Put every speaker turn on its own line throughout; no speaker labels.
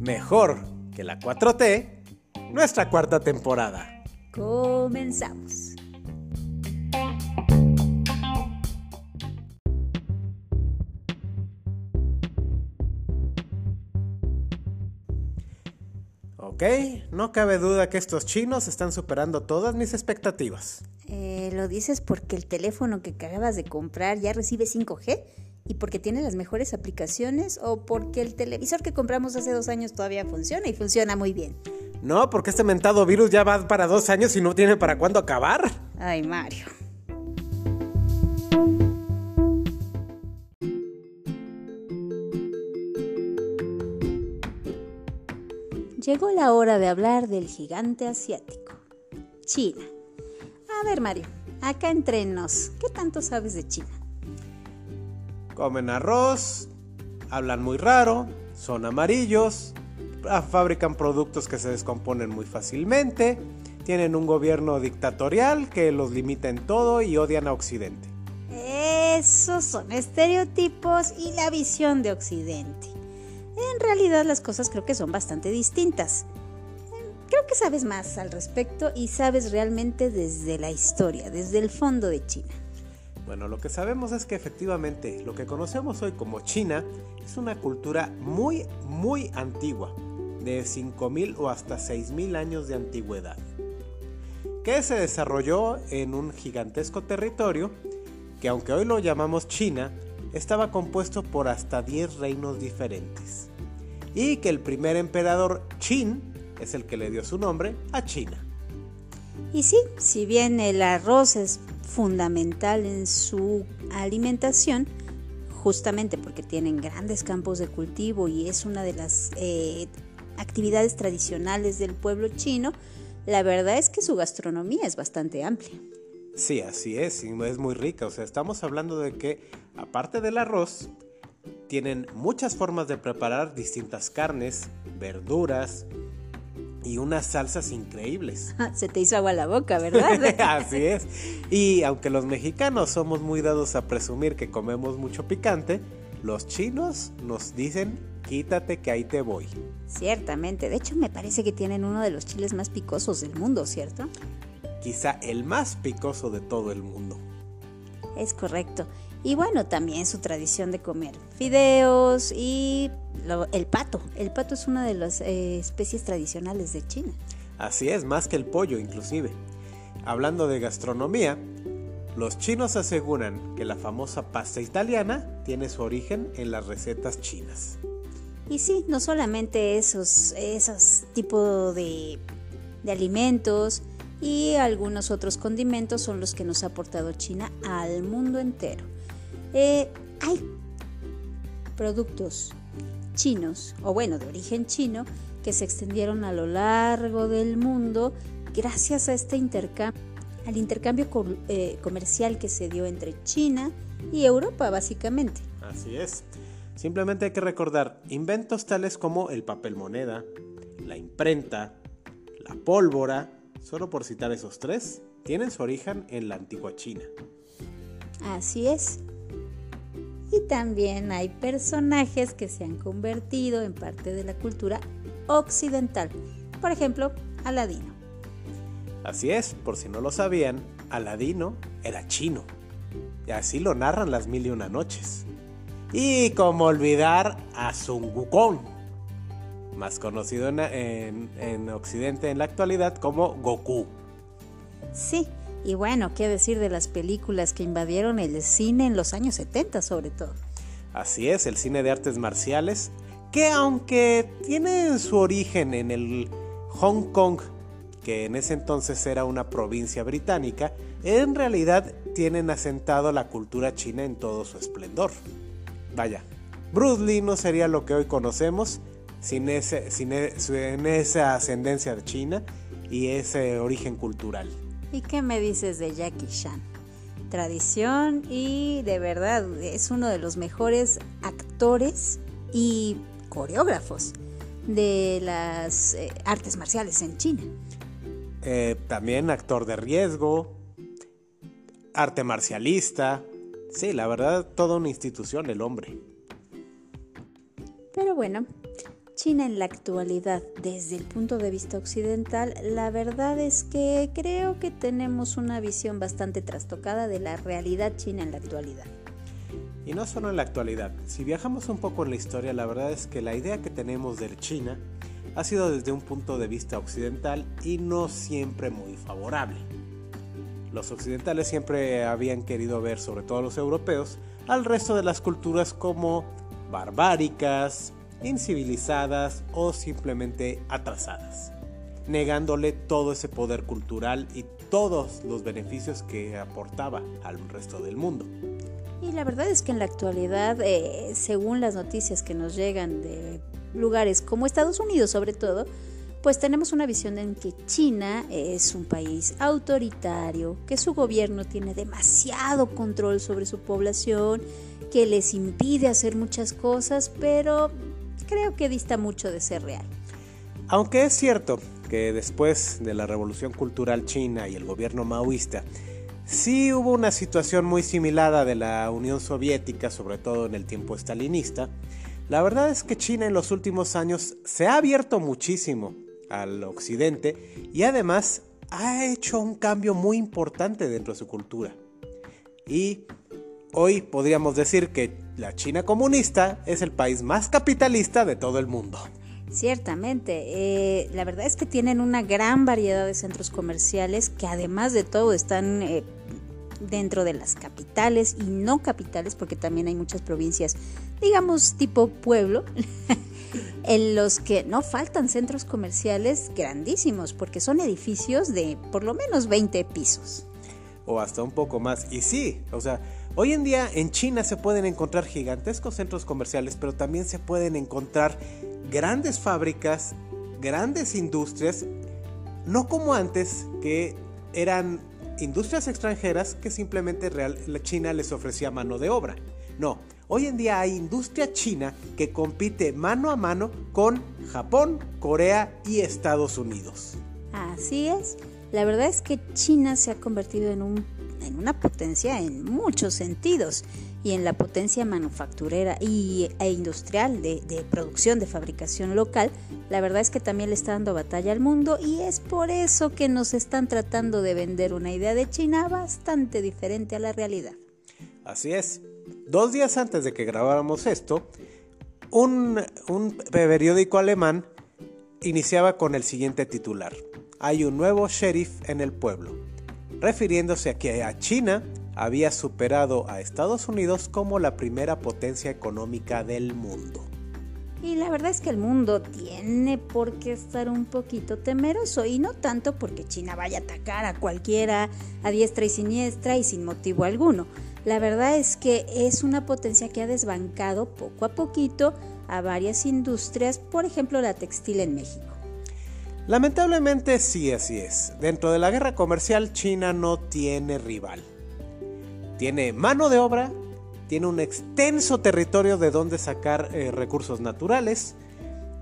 Mejor que la 4T, nuestra cuarta temporada.
Comenzamos.
Ok, no cabe duda que estos chinos están superando todas mis expectativas.
Eh, ¿Lo dices porque el teléfono que acabas de comprar ya recibe 5G? ¿Y porque tiene las mejores aplicaciones? ¿O porque el televisor que compramos hace dos años todavía funciona y funciona muy bien?
No, porque este mentado virus ya va para dos años y no tiene para cuándo acabar.
Ay, Mario. Llegó la hora de hablar del gigante asiático, China. A ver, Mario, acá entre nos, ¿qué tanto sabes de China?
Comen arroz, hablan muy raro, son amarillos, ah, fabrican productos que se descomponen muy fácilmente, tienen un gobierno dictatorial que los limita en todo y odian a Occidente.
Esos son estereotipos y la visión de Occidente. En realidad las cosas creo que son bastante distintas. Creo que sabes más al respecto y sabes realmente desde la historia, desde el fondo de China.
Bueno, lo que sabemos es que efectivamente lo que conocemos hoy como China es una cultura muy, muy antigua, de 5.000 o hasta 6.000 años de antigüedad, que se desarrolló en un gigantesco territorio que aunque hoy lo llamamos China, estaba compuesto por hasta 10 reinos diferentes, y que el primer emperador Qin es el que le dio su nombre a China.
Y sí, si bien el arroz es fundamental en su alimentación, justamente porque tienen grandes campos de cultivo y es una de las eh, actividades tradicionales del pueblo chino, la verdad es que su gastronomía es bastante amplia.
Sí, así es, y es muy rica. O sea, estamos hablando de que, aparte del arroz, tienen muchas formas de preparar distintas carnes, verduras y unas salsas increíbles.
Se te hizo agua la boca, ¿verdad?
así es. Y aunque los mexicanos somos muy dados a presumir que comemos mucho picante, los chinos nos dicen quítate que ahí te voy.
Ciertamente, de hecho me parece que tienen uno de los chiles más picosos del mundo, ¿cierto?
quizá el más picoso de todo el mundo.
Es correcto. Y bueno, también su tradición de comer fideos y el pato. El pato es una de las eh, especies tradicionales de China.
Así es, más que el pollo inclusive. Hablando de gastronomía, los chinos aseguran que la famosa pasta italiana tiene su origen en las recetas chinas.
Y sí, no solamente esos, esos tipos de, de alimentos, y algunos otros condimentos son los que nos ha aportado China al mundo entero. Eh, hay productos chinos, o bueno, de origen chino, que se extendieron a lo largo del mundo gracias a este intercambio, al intercambio eh, comercial que se dio entre China y Europa, básicamente.
Así es. Simplemente hay que recordar inventos tales como el papel moneda, la imprenta, la pólvora, solo por citar esos tres, tienen su origen en la antigua China.
Así es. Y también hay personajes que se han convertido en parte de la cultura occidental. Por ejemplo, Aladino.
Así es, por si no lo sabían, Aladino era chino. Y así lo narran las mil y una noches. Y como olvidar a Sun Wukong más conocido en, Occidente en la actualidad como Goku.
Sí, y bueno, qué decir de las películas que invadieron el cine en los años 70 sobre todo.
Así es, el cine de artes marciales, que aunque tiene su origen en el Hong Kong, que en ese entonces era una provincia británica, en realidad tienen asentado la cultura china en todo su esplendor. Vaya, Bruce Lee no sería lo que hoy conocemos sin, e, esa ascendencia de China y ese origen cultural.
¿Y qué me dices de Jackie Chan? Tradición y de verdad es uno de los mejores actores y coreógrafos de las eh, artes marciales en China.
Eh, también actor de riesgo, arte marcialista, Sí, la verdad, toda una institución el hombre.
Pero bueno, China en la actualidad, desde el punto de vista occidental, la verdad es que creo que tenemos una visión bastante trastocada de la realidad china en la actualidad.
Y no solo en la actualidad, si viajamos un poco en la historia, la verdad es que la idea que tenemos de China ha sido desde un punto de vista occidental y no siempre muy favorable. Los occidentales siempre habían querido ver, sobre todo los europeos, al resto de las culturas como barbáricas, incivilizadas o simplemente atrasadas, negándole todo ese poder cultural y todos los beneficios que aportaba al resto del mundo.
Y la verdad es que en la actualidad, eh, según las noticias que nos llegan de lugares como Estados Unidos sobre todo, pues tenemos una visión en que China es un país autoritario, que su gobierno tiene demasiado control sobre su población, que les impide hacer muchas cosas, pero creo que dista mucho de ser real.
Aunque es cierto que después de la revolución cultural china y el gobierno maoísta, sí hubo una situación muy similar a de la Unión Soviética, sobre todo en el tiempo estalinista, la verdad es que China en los últimos años se ha abierto muchísimo al occidente y además ha hecho un cambio muy importante dentro de su cultura. Y hoy podríamos decir que la China comunista es el país más capitalista de todo el mundo.
Ciertamente, eh, la verdad es que tienen una gran variedad de centros comerciales que además de todo están eh, dentro de las capitales y no capitales, porque también hay muchas provincias, digamos tipo pueblo, en los que no faltan centros comerciales grandísimos, porque son edificios de por lo menos 20 pisos.
O hasta un poco más. Y sí, o sea, Hoy en día en China se pueden encontrar gigantescos centros comerciales, pero también se pueden encontrar grandes fábricas, grandes industrias, no como antes, que eran industrias extranjeras que simplemente la China les ofrecía mano de obra. No, hoy en día hay industria china que compite mano a mano con Japón, Corea y Estados Unidos.
Así es. La verdad es que China se ha convertido en un en una potencia en muchos sentidos y en la potencia manufacturera e industrial de, producción, de fabricación local, la verdad es que también le está dando batalla al mundo y es por eso que nos están tratando de vender una idea de China bastante diferente a la realidad.
Así es. Dos días antes de que grabáramos esto, un periódico alemán iniciaba con el siguiente titular. Hay un nuevo sheriff en el pueblo refiriéndose a que a China había superado a Estados Unidos como la primera potencia económica del mundo.
Y la verdad es que el mundo tiene por qué estar un poquito temeroso y no tanto porque China vaya a atacar a cualquiera a diestra y siniestra y sin motivo alguno. La verdad es que es una potencia que ha desbancado poco a poquito a varias industrias, por ejemplo la textil en México.
Lamentablemente sí, así es. Dentro de la guerra comercial China no tiene rival. Tiene mano de obra, tiene un extenso territorio de donde sacar eh, recursos naturales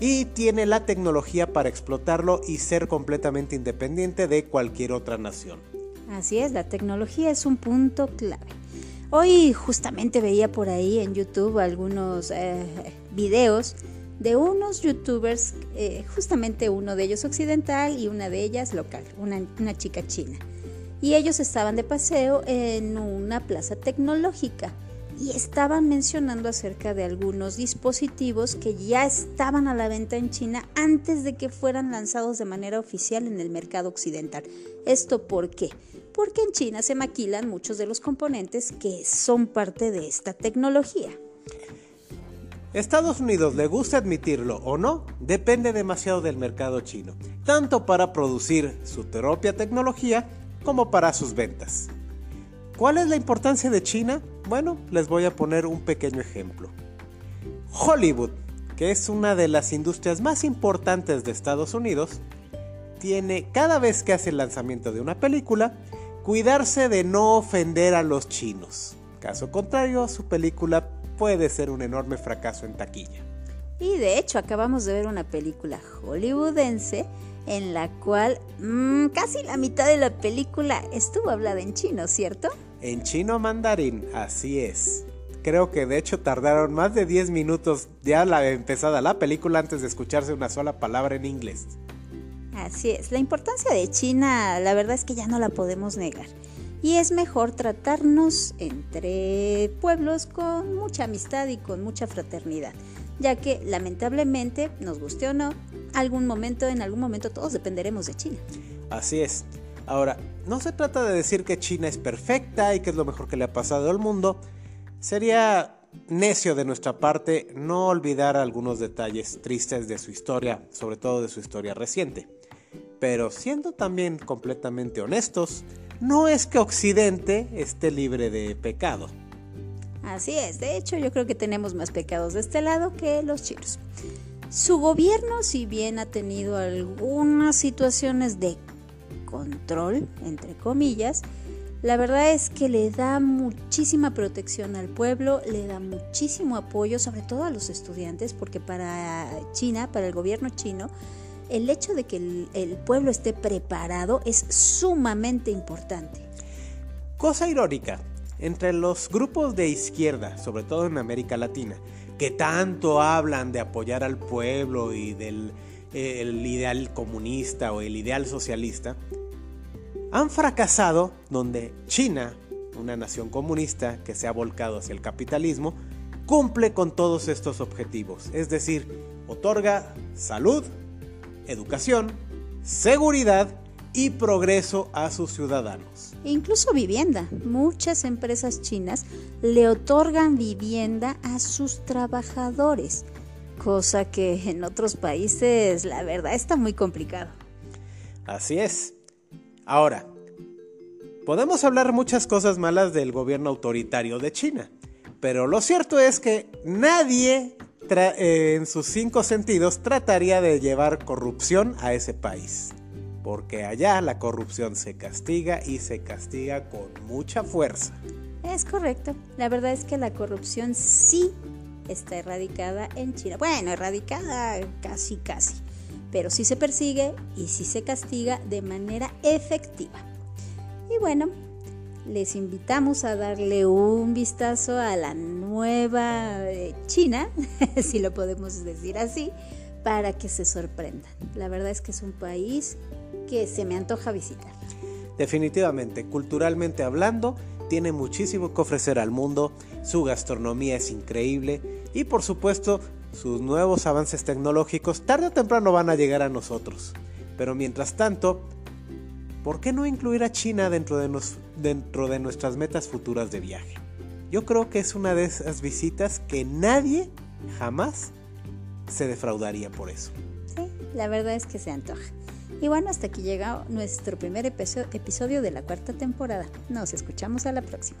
y tiene la tecnología para explotarlo y ser completamente independiente de cualquier otra nación.
Así es, la tecnología es un punto clave. Hoy justamente veía por ahí en YouTube algunos eh, videos de unos youtubers, eh, justamente uno de ellos occidental y una de ellas local, una, una chica china. Y ellos estaban de paseo en una plaza tecnológica y estaban mencionando acerca de algunos dispositivos que ya estaban a la venta en China antes de que fueran lanzados de manera oficial en el mercado occidental. ¿Esto por qué? Porque en China se maquilan muchos de los componentes que son parte de esta tecnología.
Estados Unidos, le gusta admitirlo o no, depende demasiado del mercado chino, tanto para producir su propia tecnología como para sus ventas. ¿Cuál es la importancia de China? Bueno, les voy a poner un pequeño ejemplo. Hollywood, que es una de las industrias más importantes de Estados Unidos, tiene cada vez que hace el lanzamiento de una película, cuidarse de no ofender a los chinos. Caso contrario, su película puede ser un enorme fracaso en taquilla.
Y de hecho acabamos de ver una película hollywoodense en la cual mm, casi la mitad de la película estuvo hablada en chino, ¿cierto?
en chino mandarín, así es. Creo que de hecho tardaron más de 10 minutos ya la empezada la película antes de escucharse una sola palabra en inglés.
Así es, la importancia de China la verdad es que ya no la podemos negar. Y es mejor tratarnos entre pueblos con mucha amistad y con mucha fraternidad, ya que lamentablemente, nos guste o no, algún momento, en algún momento todos dependeremos de China.
Así es. Ahora, no se trata de decir que China es perfecta y que es lo mejor que le ha pasado al mundo. Sería necio de nuestra parte no olvidar algunos detalles tristes de su historia, sobre todo de su historia reciente. Pero siendo también completamente honestos, no es que Occidente esté libre de pecado.
Así es, de hecho yo creo que tenemos más pecados de este lado que los chinos. Su gobierno, si bien ha tenido algunas situaciones de control, entre comillas, la verdad es que le da muchísima protección al pueblo, le da muchísimo apoyo, sobre todo a los estudiantes, porque para China, para el gobierno chino, el hecho de que el, pueblo esté preparado es sumamente importante.
Cosa irónica, entre los grupos de izquierda, sobre todo en América Latina, que tanto hablan de apoyar al pueblo y del eh, ideal comunista o el ideal socialista, han fracasado donde China, una nación comunista que se ha volcado hacia el capitalismo, cumple con todos estos objetivos, es decir, otorga salud, educación, seguridad y progreso a sus ciudadanos.
Incluso vivienda. Muchas empresas chinas le otorgan vivienda a sus trabajadores, cosa que en otros países la verdad está muy complicado.
Así es. Ahora, podemos hablar muchas cosas malas del gobierno autoritario de China, pero lo cierto es que nadie en sus cinco sentidos trataría de llevar corrupción a ese país, porque allá la corrupción se castiga y se castiga con mucha fuerza.
Es correcto, la verdad es que la corrupción sí está erradicada en China. Bueno, erradicada casi casi pero sí se persigue y sí se castiga de manera efectiva. Y bueno, les invitamos a darle un vistazo a la nueva eh, China, si lo podemos decir así, para que se sorprendan. La verdad es que es un país que se me antoja visitar.
Definitivamente, culturalmente hablando, tiene muchísimo que ofrecer al mundo, su gastronomía es increíble y por supuesto sus nuevos avances tecnológicos tarde o temprano van a llegar a nosotros. Pero mientras tanto, ¿por qué no incluir a China dentro de, dentro de nuestras metas futuras de viaje? Yo creo que es una de esas visitas que nadie jamás se defraudaría por eso.
Sí, la verdad es que se antoja. Y bueno, hasta aquí llega nuestro primer episodio de la cuarta temporada. Nos escuchamos a la próxima.